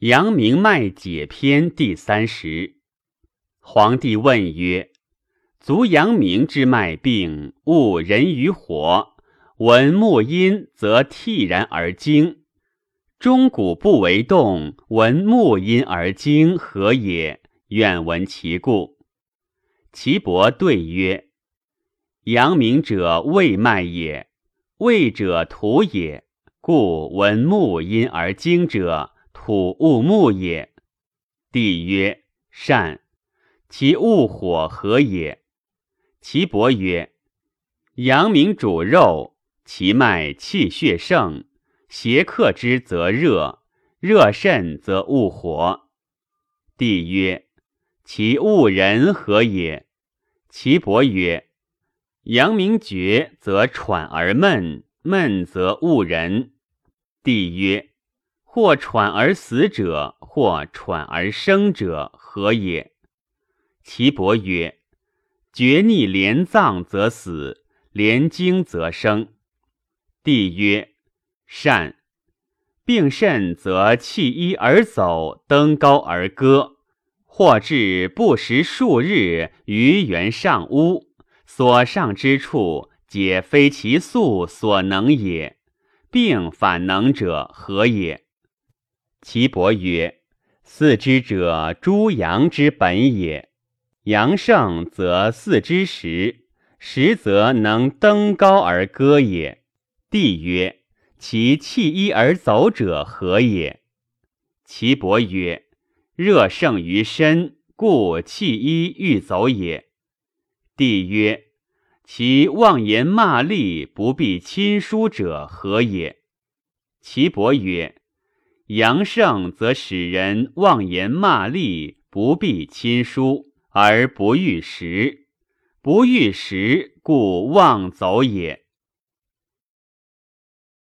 阳明脉解篇第三十。皇帝问曰：“足阳明之脉病，恶人于火，闻木阴则惕然而惊；中骨不为动，闻木阴而惊，何也？愿闻其故。”岐伯对曰：“阳明者胃脉也，胃者土也，故闻木阴而惊者。”土勿木也。帝曰：善。其物火何也？岐伯曰：阳明主肉，其脉气血盛，邪克之则热，热甚则物火。帝曰：其物人何也？岐伯曰：阳明绝则喘而闷，闷则物人。帝曰。或喘而死者，或喘而生者，何也？岐伯曰：绝逆连脏则死，连经则生。帝曰：善。病甚则弃衣而走，登高而歌，或至不食数日，于原上屋，所上之处，皆非其素所能也。病反能者，何也？岐伯曰：“四肢者，诸阳之本也。阳盛则四肢实，实则能登高而歌也。”帝曰：“其弃衣而走者何也？”岐伯曰：“热盛于身，故弃衣欲走也。”帝曰：“其妄言骂詈，不必亲疏者何也？”岐伯曰：阳盛则使人妄言骂詈，不必亲疏，而不遇时；不遇时，故妄走也。